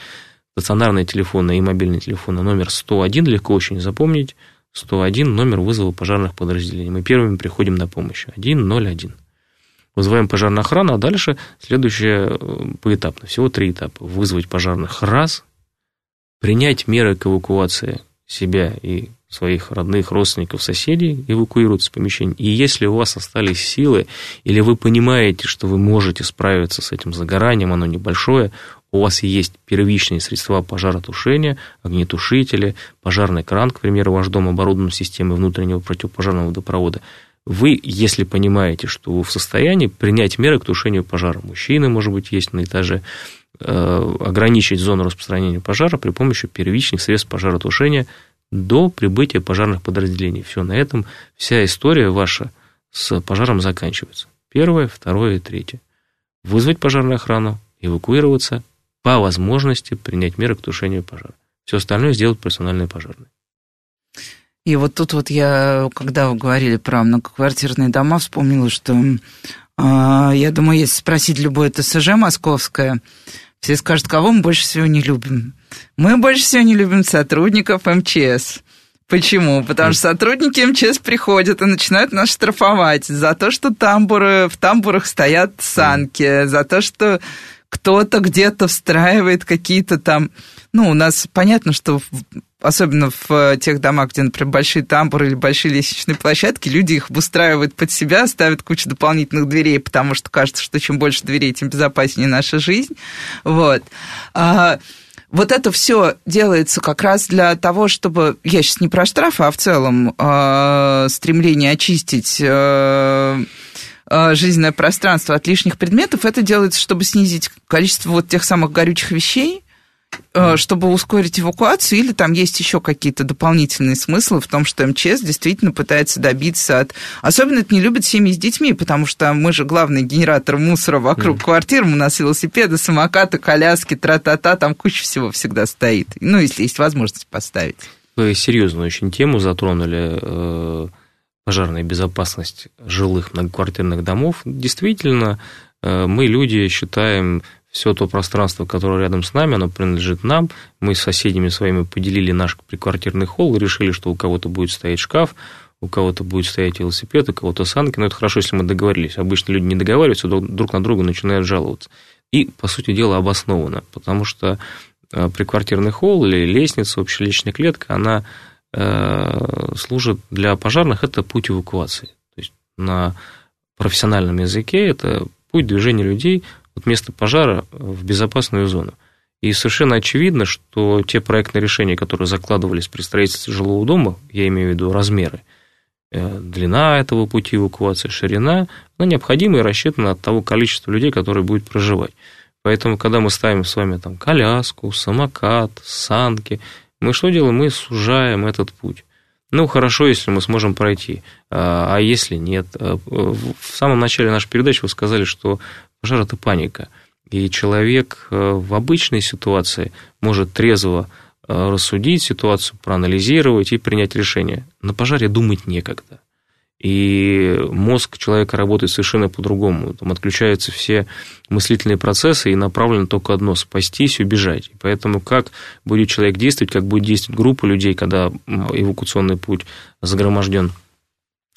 стационарные телефоны и мобильные телефоны номер 101. Легко очень запомнить. 101 номер вызова пожарных подразделений. Мы первыми приходим на помощь. 101. Вызываем пожарную охрану, а дальше следующее э, поэтапно. Всего три этапа. Вызвать пожарных раз – принять меры к эвакуации себя и своих родных, родственников, соседей, эвакуироваться с помещения. И если у вас остались силы, или вы понимаете, что вы можете справиться с этим загоранием, оно небольшое, у вас есть первичные средства пожаротушения, огнетушители, пожарный кран, к примеру, ваш дом оборудован системой внутреннего противопожарного водопровода, вы, если понимаете, что вы в состоянии принять меры к тушению пожара, мужчины, может быть, есть на этаже, ограничить зону распространения пожара при помощи первичных средств пожаротушения до прибытия пожарных подразделений. Все, на этом вся история ваша с пожаром заканчивается. Первое, второе и третье. Вызвать пожарную охрану, эвакуироваться, по возможности принять меры к тушению пожара. Все остальное сделать профессиональные пожарные. И вот тут вот я, когда вы говорили про многоквартирные дома, вспомнила, что а, я думаю, если спросить любое ТСЖ московское, все скажут, кого мы больше всего не любим. Мы больше всего не любим сотрудников МЧС. Почему? Потому что сотрудники МЧС приходят и начинают нас штрафовать за то, что тамбуры, в тамбурах стоят санки, за то, что кто-то где-то встраивает какие-то там ну, у нас понятно, что особенно в тех домах, где, например, большие тамбуры или большие лестничные площадки, люди их обустраивают под себя, ставят кучу дополнительных дверей, потому что кажется, что чем больше дверей, тем безопаснее наша жизнь. Вот. А, вот это все делается как раз для того, чтобы, я сейчас не про штрафы, а в целом э, стремление очистить э, жизненное пространство от лишних предметов, это делается, чтобы снизить количество вот тех самых горючих вещей, Э, чтобы ускорить эвакуацию, или там есть еще какие-то дополнительные смыслы в том, что МЧС действительно пытается добиться от... Особенно это не любят семьи с детьми, потому что мы же главный генератор мусора вокруг mm. квартир, у нас велосипеды, самокаты, коляски, тра-та-та, там куча всего всегда стоит. Ну, если есть возможность поставить. Вы серьезную очень тему затронули э, пожарная безопасность жилых многоквартирных домов. Действительно, э, мы, люди, считаем все то пространство, которое рядом с нами, оно принадлежит нам. Мы с соседями своими поделили наш приквартирный холл, решили, что у кого-то будет стоять шкаф, у кого-то будет стоять велосипед, у кого-то санки. Но это хорошо, если мы договорились. Обычно люди не договариваются, друг на друга начинают жаловаться. И, по сути дела, обоснованно, потому что э, приквартирный холл или лестница, общая личная клетка, она э, служит для пожарных, это путь эвакуации. То есть на профессиональном языке это путь движения людей от места пожара в безопасную зону. И совершенно очевидно, что те проектные решения, которые закладывались при строительстве жилого дома, я имею в виду размеры, э, длина этого пути эвакуации, ширина, она необходима и рассчитана от того количества людей, которые будет проживать. Поэтому, когда мы ставим с вами там коляску, самокат, санки, мы что делаем? Мы сужаем этот путь. Ну, хорошо, если мы сможем пройти, а, а если нет? Э, в самом начале нашей передачи вы сказали, что Пожар – это паника. И человек э, в обычной ситуации может трезво э, рассудить ситуацию, проанализировать и принять решение. На пожаре думать некогда. И мозг человека работает совершенно по-другому. Там отключаются все мыслительные процессы и направлено только одно – спастись, убежать. И поэтому как будет человек действовать, как будет действовать группа людей, когда эвакуационный путь загроможден,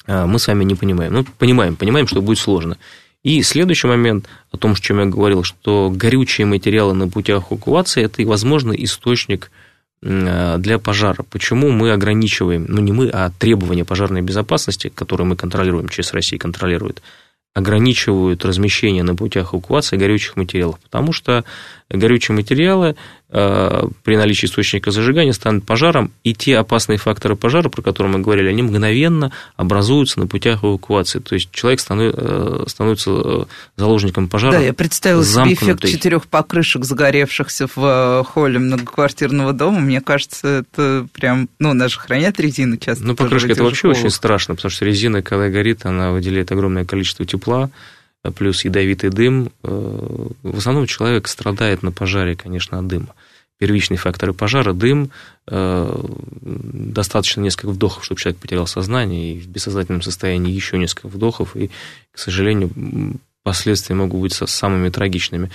э, мы сами не понимаем. Ну, понимаем, понимаем, что будет сложно. И следующий момент о том, о чем я говорил, что горючие материалы на путях эвакуации – это возможно, источник э, для пожара. Почему мы ограничиваем, ну не мы, а требования пожарной безопасности, которые мы контролируем, ЧС России контролирует, ограничивают размещение на путях эвакуации горючих материалов, потому что горючие материалы э, при наличии источника зажигания станут пожаром, и те опасные факторы пожара, про которые мы говорили, они мгновенно образуются на путях эвакуации. То есть человек э, становится э, заложником пожара. Да, я представила себе эффект четырех покрышек, загоревшихся в холле многоквартирного дома. Мне кажется, это прям, ну, нас же хранят резину часто. Ну, покрышка это вообще очень страшно, потому что резина, когда горит, она выделяет огромное количество тепла, плюс ядовитый дым. Э, в основном человек страдает на пожаре, конечно, от дыма. Первичные факторы пожара – дым, э, достаточно несколько вдохов, чтобы человек потерял сознание, и в бессознательном состоянии еще несколько вдохов, и, к сожалению, последствия могут быть самыми трагичными.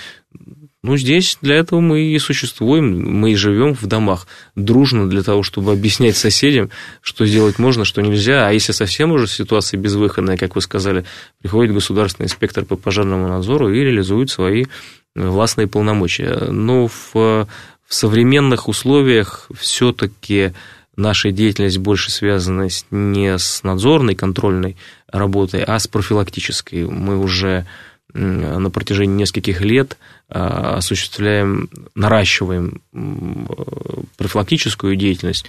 Ну, здесь для этого мы и существуем, мы и живем в домах дружно для того, чтобы объяснять соседям, что сделать можно, что нельзя. А если совсем уже ситуация безвыходная, как вы сказали, приходит государственный инспектор по пожарному надзору и реализует свои властные полномочия. Но в, в современных условиях все-таки наша деятельность больше связана не с надзорной, контрольной работой, а с профилактической. Мы уже на протяжении нескольких лет а, осуществляем, наращиваем профилактическую деятельность,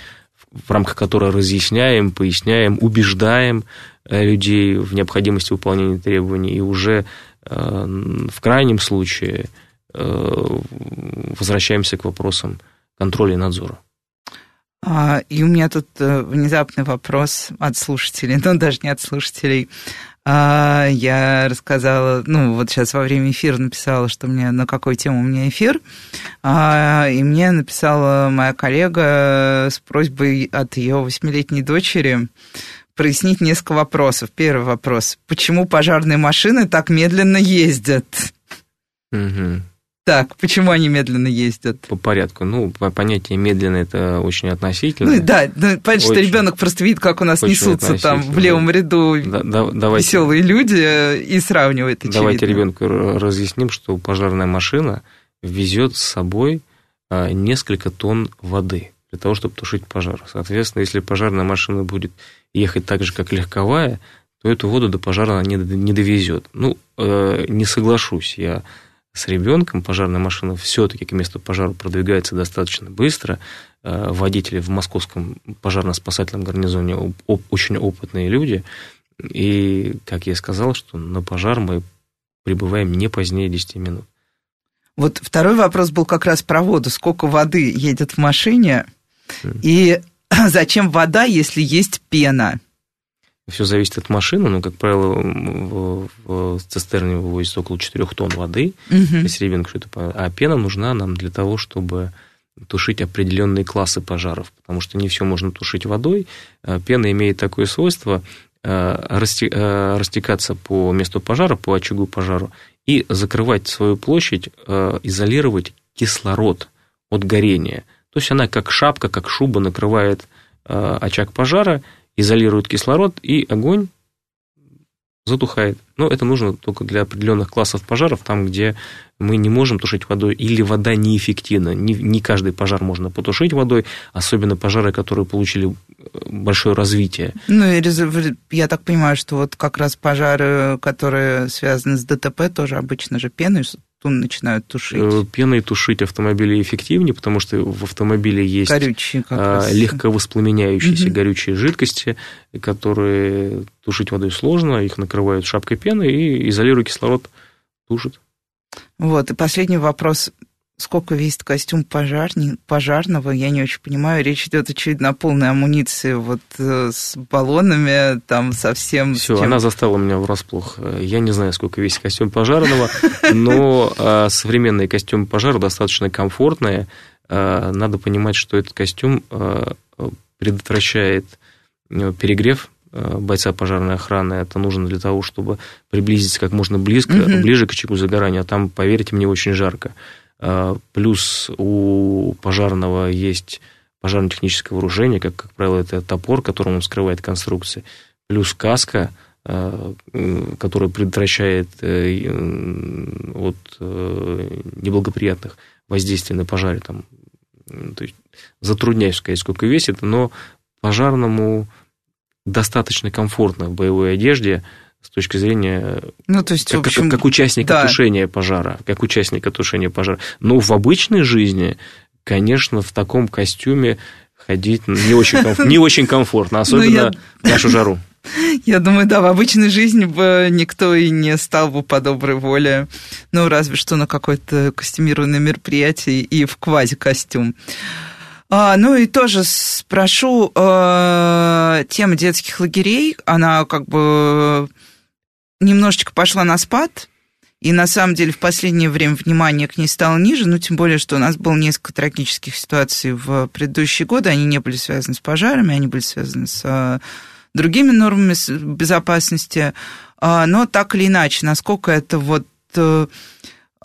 в рамках которой разъясняем, поясняем, убеждаем э, людей в необходимости выполнения требований, и уже э, в крайнем случае э, возвращаемся к вопросам контроля и надзора. А, и у меня тут внезапный вопрос от слушателей, ну даже не от слушателей, а, я рассказала, ну, вот сейчас во время эфира написала, что мне на какую тему у меня эфир, а, и мне написала моя коллега с просьбой от ее восьмилетней дочери прояснить несколько вопросов. Первый вопрос. Почему пожарные машины так медленно ездят? Угу. Так, почему они медленно ездят? По порядку. Ну, понятие медленно это очень относительно. Ну да, ну, понятно, что ребенок просто видит, как у нас несутся там в левом ряду да, да, давайте, веселые люди э, и сравнивает. Очевидно. Давайте ребенку разъясним, что пожарная машина везет с собой несколько тонн воды для того, чтобы тушить пожар. Соответственно, если пожарная машина будет ехать так же, как легковая, то эту воду до пожара она не, не довезет. Ну, э, не соглашусь я с ребенком. Пожарная машина все-таки к месту пожара продвигается достаточно быстро. Э, водители в московском пожарно-спасательном гарнизоне оп, очень опытные люди. И, как я сказал, что на пожар мы прибываем не позднее 10 минут. Вот второй вопрос был как раз про воду. Сколько воды едет в машине? И зачем вода, если есть пена? Все зависит от машины, но, как правило, в, в цистерне вывозится около 4 тонн воды, угу. что-то... А пена нужна нам для того, чтобы тушить определенные классы пожаров, потому что не все можно тушить водой. А пена имеет такое свойство э, э, растекаться по месту пожара, по очагу пожару, и закрывать свою площадь, э, изолировать кислород от горения – то есть она как шапка, как шуба накрывает э, очаг пожара, изолирует кислород, и огонь затухает. Но это нужно только для определенных классов пожаров, там, где мы не можем тушить водой, или вода неэффективна. Не, не каждый пожар можно потушить водой, особенно пожары, которые получили э, большое развитие. Ну, я так понимаю, что вот как раз пожары, которые связаны с ДТП, тоже обычно же пеной начинают тушить? Э, пеной тушить автомобили эффективнее, потому что в автомобиле есть а, легко воспламеняющиеся угу. горючие жидкости, которые тушить водой сложно, их накрывают шапкой пены и изолируя кислород, тушит. Вот, и последний вопрос сколько весит костюм пожарни, пожарного, я не очень понимаю. Речь идет, очевидно, о полной амуниции вот э, с баллонами, там совсем... Все, она застала меня врасплох. Я не знаю, сколько весит костюм пожарного, но а, современный костюм пожара достаточно комфортный. А, надо понимать, что этот костюм предотвращает э, перегрев бойца пожарной охраны. Это нужно для того, чтобы приблизиться как можно близко, угу. ближе к очагу загорания. А там, поверьте мне, очень жарко. А, плюс у пожарного есть пожарно-техническое вооружение, как, как правило, это топор, которым он скрывает конструкции, плюс каска, а, которая предотвращает э, от э, неблагоприятных воздействий на пожаре. Там, то есть, затрудняюсь сказать, сколько весит, но пожарному достаточно комфортно в боевой одежде, с точки зрения ну, то есть, как, общем, как, как участника да. тушения пожара, как участника тушения пожара. Но в обычной жизни, конечно, в таком костюме ходить не очень, комф... не очень комфортно, особенно я... в нашу жару. Я думаю, да, в обычной жизни бы никто и не стал бы по доброй воле, ну, разве что на какое-то костюмированное мероприятие и в квази-костюм. А, ну и тоже спрошу, э, тема детских лагерей, она как бы немножечко пошла на спад, и на самом деле в последнее время внимание к ней стало ниже, ну тем более, что у нас было несколько трагических ситуаций в предыдущие годы, они не были связаны с пожарами, они были связаны с э, другими нормами безопасности, а, но так или иначе, насколько это вот э,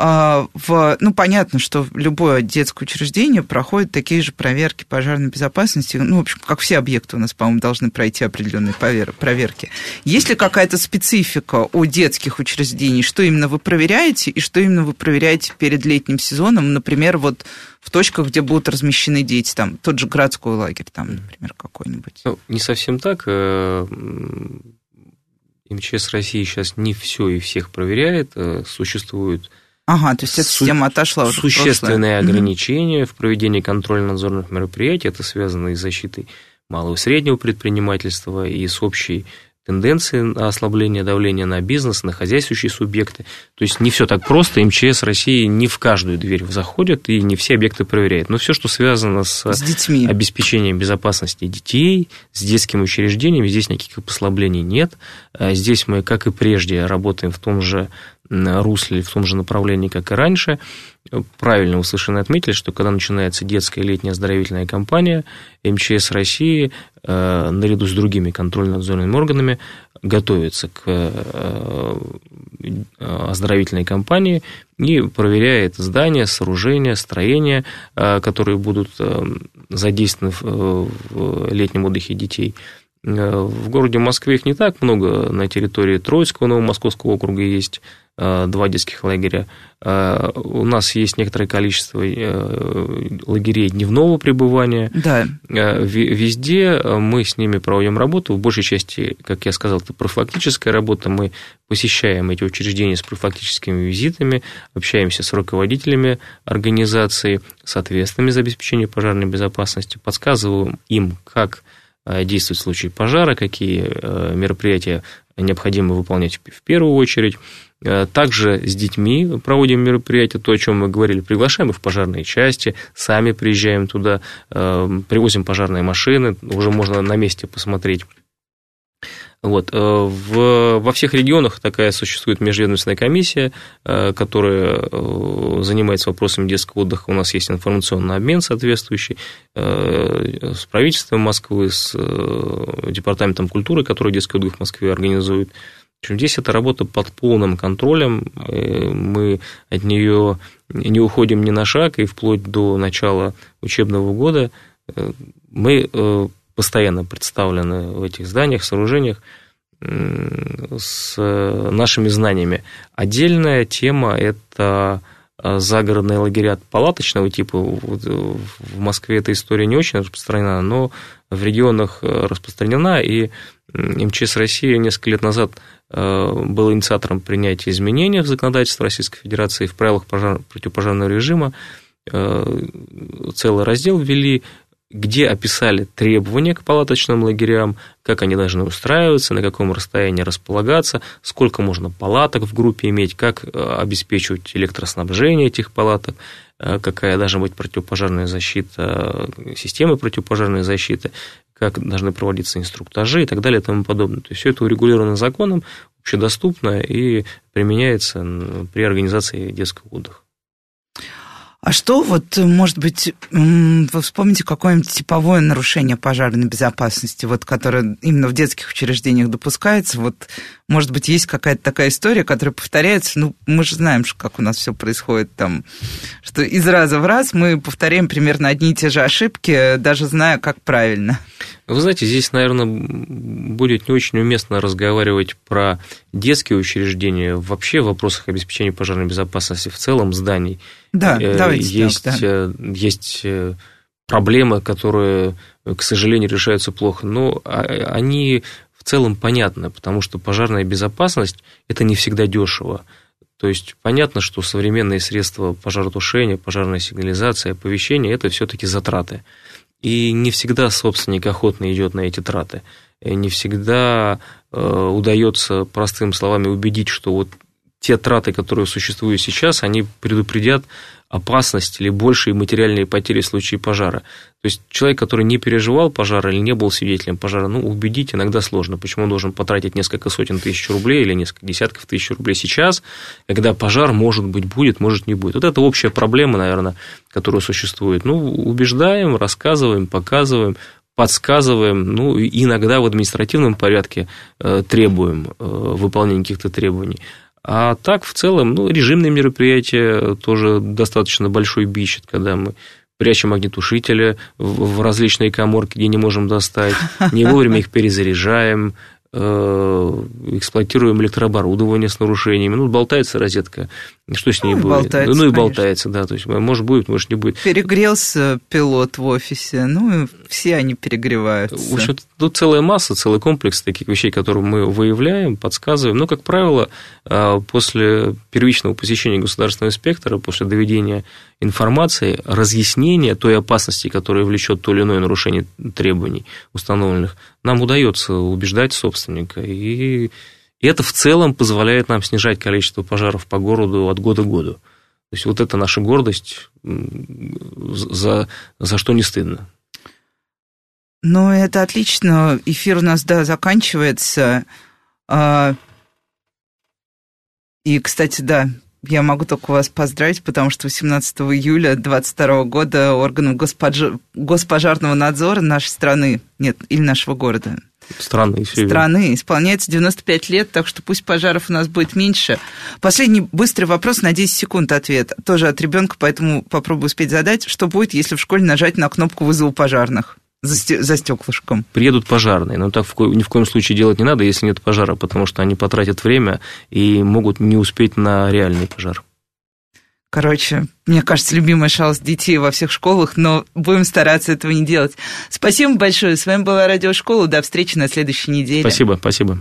в, ну, понятно, что любое детское учреждение проходит такие же проверки пожарной безопасности, ну, в общем, как все объекты у нас, по-моему, должны пройти определенные проверки. Есть ли какая-то специфика у детских учреждений, что именно вы проверяете и что именно вы проверяете перед летним сезоном, например, вот в точках, где будут размещены дети, там, тот же городской лагерь, там, например, какой-нибудь? Ну, не совсем так. Э, МЧС России сейчас не все и всех проверяет. Э, существуют Ага, то есть эта система отошла уже Существенные ограничения в проведении контрольно-надзорных мероприятий. Это связано и с защитой малого и среднего предпринимательства, и с общей тенденцией ослабления давления на бизнес, на хозяйствующие субъекты. То есть не все так просто. МЧС России не в каждую дверь заходит и не все объекты проверяет. Но все, что связано с, с детьми. обеспечением безопасности детей, с детскими учреждениями, здесь никаких послаблений нет. А здесь мы, как и прежде, работаем в том же русле, в том же направлении, как и раньше. Правильно вы совершенно отметили, что когда начинается детская летняя оздоровительная кампания, МЧС России э, наряду с другими контрольно-надзорными органами готовится к э, оздоровительной кампании и проверяет здания, сооружения, строения, э, которые будут задействованы в летнем отдыхе детей – Э, в городе Москве их не так много. На территории Троицкого Новомосковского округа есть Э, два детских лагеря. Э, у нас есть некоторое количество э, лагерей дневного пребывания. Да. Везде мы с ними проводим работу. В большей части, как я сказал, это профилактическая работа. Мы посещаем эти учреждения с профилактическими визитами, общаемся с руководителями организации, с ответственными за обеспечение пожарной безопасности, подсказываем им, как действовать в случае пожара, какие мероприятия необходимо выполнять в первую очередь. Э, также с детьми проводим мероприятия, то, о чем мы говорили, приглашаем их в пожарные части, сами приезжаем туда, э, привозим пожарные машины, уже можно на месте посмотреть. Вот. Э, в, во всех регионах такая существует межведомственная комиссия, которая занимается вопросами детского отдыха. У нас есть информационный обмен соответствующий с правительством Москвы, с Департаментом культуры, который детский отдых в Москве организует. Общем, здесь эта работа под полным контролем, э, мы от нее не уходим ни на шаг, и вплоть до начала учебного года э, мы э, постоянно представлены в этих зданиях, сооружениях с нашими знаниями. Отдельная тема – это загородные лагеря палаточного типа. В Москве эта история не очень распространена, но в регионах распространена, и МЧС России несколько лет назад Э, был инициатором принятия изменений в законодательстве Российской Федерации в правилах пожар... противопожарного режима. Э, целый раздел ввели, где описали требования к палаточным лагерям, как они должны устраиваться, на каком расстоянии располагаться, сколько можно палаток в группе иметь, как э, обеспечивать электроснабжение этих палаток, какая должна быть противопожарная защита, системы противопожарной защиты, как должны проводиться инструктажи и так далее и тому подобное. То есть все это урегулировано законом, общедоступно и применяется при организации детского отдыха. А что вот, может быть, вы вспомните какое-нибудь типовое нарушение пожарной безопасности, вот, которое именно в детских учреждениях допускается? Вот, может быть, есть какая-то такая история, которая повторяется? Ну, мы же знаем, как у нас все происходит там, что из раза в раз мы повторяем примерно одни и те же ошибки, даже зная, как правильно. Вы знаете, здесь, наверное, будет не очень уместно разговаривать про детские учреждения, вообще в вопросах обеспечения пожарной безопасности в целом зданий. Да, э, давайте есть, так, да. Э, есть э, проблемы, которые, к сожалению, решаются плохо, но а, они в целом понятны, потому что пожарная безопасность – это не всегда дешево. То есть понятно, что современные средства пожаротушения, пожарная сигнализация, оповещения – это все-таки затраты. И не всегда собственник охотно идет на эти траты. И не всегда э, удается простыми словами убедить, что вот те траты, которые существуют сейчас, они предупредят опасность или большие материальные потери в случае пожара. То есть человек, который не переживал пожара или не был свидетелем пожара, ну, убедить иногда сложно. Почему он должен потратить несколько сотен тысяч рублей или несколько десятков тысяч рублей сейчас, когда пожар, может быть, будет, может, не будет. Вот это общая проблема, наверное, которая существует. Ну, убеждаем, рассказываем, показываем, подсказываем, ну, иногда в административном порядке э, требуем э, выполнения каких-то требований. А так, в целом, ну, режимные мероприятия тоже достаточно большой бич, когда мы прячем огнетушители в различные коморки, где не можем достать, не вовремя их перезаряжаем, Э, эксплуатируем электрооборудование с нарушениями. Ну, болтается розетка, что с ней ну, будет? Болтается, ну, и конечно. болтается, да. То есть, может, будет, может, не будет. Перегрелся пилот в офисе, ну, все они перегреваются. В общем, тут целая масса, целый комплекс таких вещей, которые мы выявляем, подсказываем. Но, как правило, э, после первичного посещения государственного инспектора, после доведения информации, разъяснения той опасности, которая влечет то или иное нарушение требований установленных, нам удается убеждать собственника. И это в целом позволяет нам снижать количество пожаров по городу от года к году. То есть вот это наша гордость, за, за что не стыдно. Ну, это отлично. Эфир у нас, да, заканчивается. А, и, кстати, да, я могу только вас поздравить, потому что 18 июля 2022 года органом госпожар... госпожарного надзора нашей страны, нет, или нашего города, страны, страны исполняется 95 лет, так что пусть пожаров у нас будет меньше. Последний быстрый вопрос на 10 секунд ответ. Тоже от ребенка, поэтому попробую успеть задать. Что будет, если в школе нажать на кнопку вызова пожарных? За, за стеклышком. Приедут пожарные, но так в ко... ни в коем случае делать не надо, если нет пожара, потому что они потратят время и могут не успеть на реальный пожар. Короче, мне кажется, любимая шалость детей во всех школах, но будем стараться этого не делать. Спасибо большое. С вами была Радиошкола. До встречи на следующей неделе. Спасибо, спасибо.